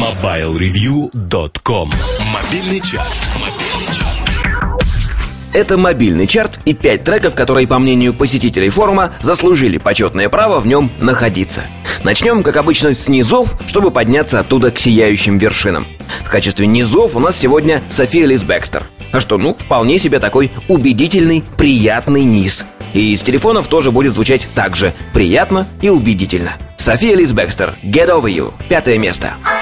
MobileReview.com Мобильный час. Это мобильный чарт и пять треков, которые, по мнению посетителей форума, заслужили почетное право в нем находиться. Начнем, как обычно, с низов, чтобы подняться оттуда к сияющим вершинам. В качестве низов у нас сегодня София Лиз Бекстер. А что, ну, вполне себе такой убедительный, приятный низ. И из телефонов тоже будет звучать так же приятно и убедительно. София Лиз Бекстер, Get Over You, пятое место. You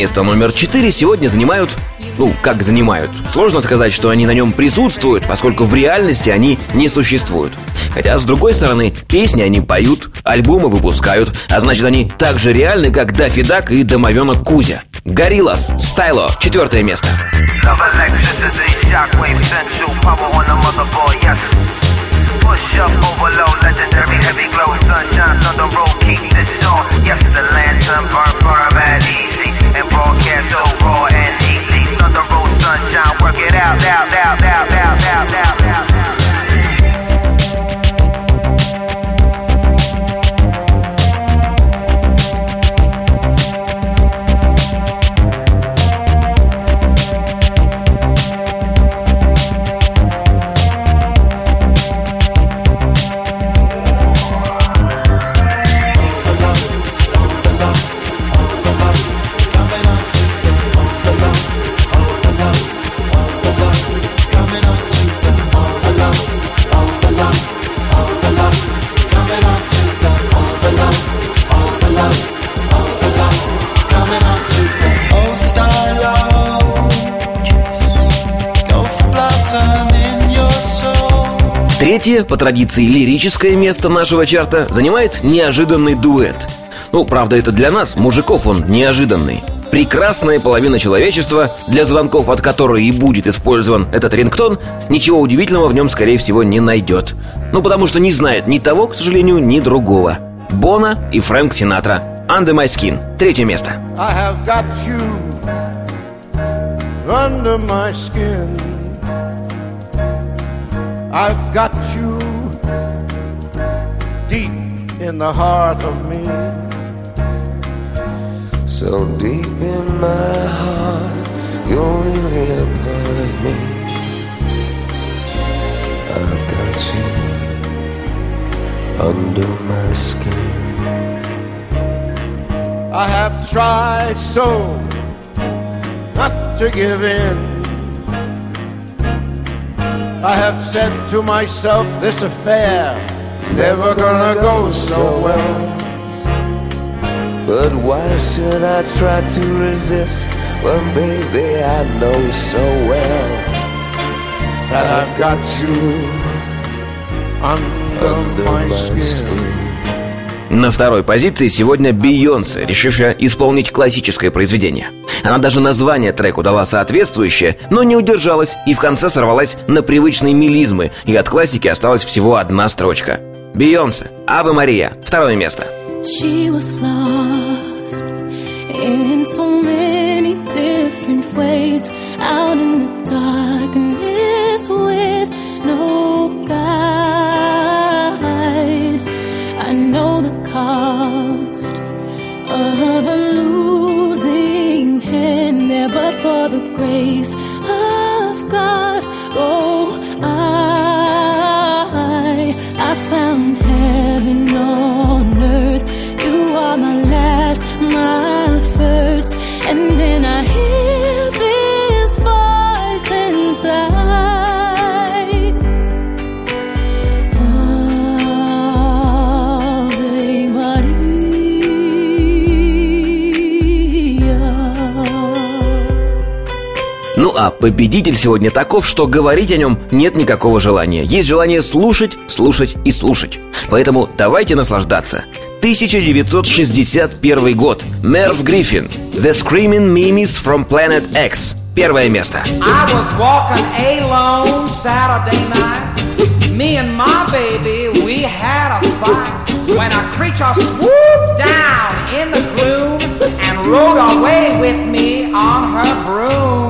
Место номер 4 сегодня занимают ну, как занимают. Сложно сказать, что они на нем присутствуют, поскольку в реальности они не существуют. Хотя, с другой стороны, песни они поют, альбомы выпускают, а значит, они так же реальны, как Даффи Дак и домовенок Кузя. Гориллас, Стайло, четвертое место. On the. Push up, overload, legendary, heavy glow, sunshine, thunder roll, keep this on. Yes, the lantern burn, Третье, по традиции лирическое место нашего чарта, занимает неожиданный дуэт. Ну, правда, это для нас, мужиков, он неожиданный. Прекрасная половина человечества, для звонков от которой и будет использован этот рингтон, ничего удивительного в нем, скорее всего, не найдет. Ну, потому что не знает ни того, к сожалению, ни другого. Бона и Фрэнк Синатра. Under My Skin. Третье место. I have got you under my skin. I've got in the heart of me. So deep in my heart, you're really a part of me. I've got you under my skin. I have tried so not to give in. I have said to myself, this affair never gonna go so well. But why should I try to resist when, baby, I know so well That I've got you under, my skin? На второй позиции сегодня Бейонсе, решившая исполнить классическое произведение. Она даже название треку дала соответствующее, но не удержалась и в конце сорвалась на привычные мелизмы, и от классики осталась всего одна строчка. Бейонсе, Аве Мария, второе место. She was lost in so many different ways, out in the darkness with no guide. I know the cost of a losing hand there, but for the grace of God, а победитель сегодня таков, что говорить о нем нет никакого желания. Есть желание слушать, слушать и слушать. Поэтому давайте наслаждаться. 1961 год. Мерв Гриффин. The Screaming Mimes from Planet X. Первое место. I was walking alone Saturday night. Me and my baby, we had a fight. When a creature swooped down in the gloom and rode away with me on her broom.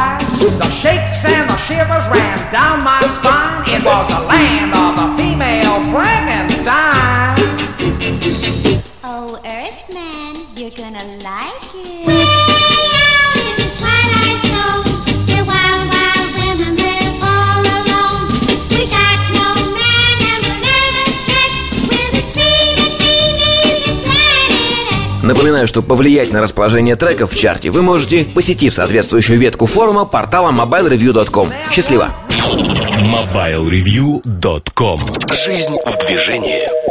The shakes and the shivers ran down my spine. It was the land Напоминаю, что повлиять на расположение треков в чарте вы можете, посетив соответствующую ветку форума портала mobilereview.com. Счастливо! MobileReview.com Жизнь в движении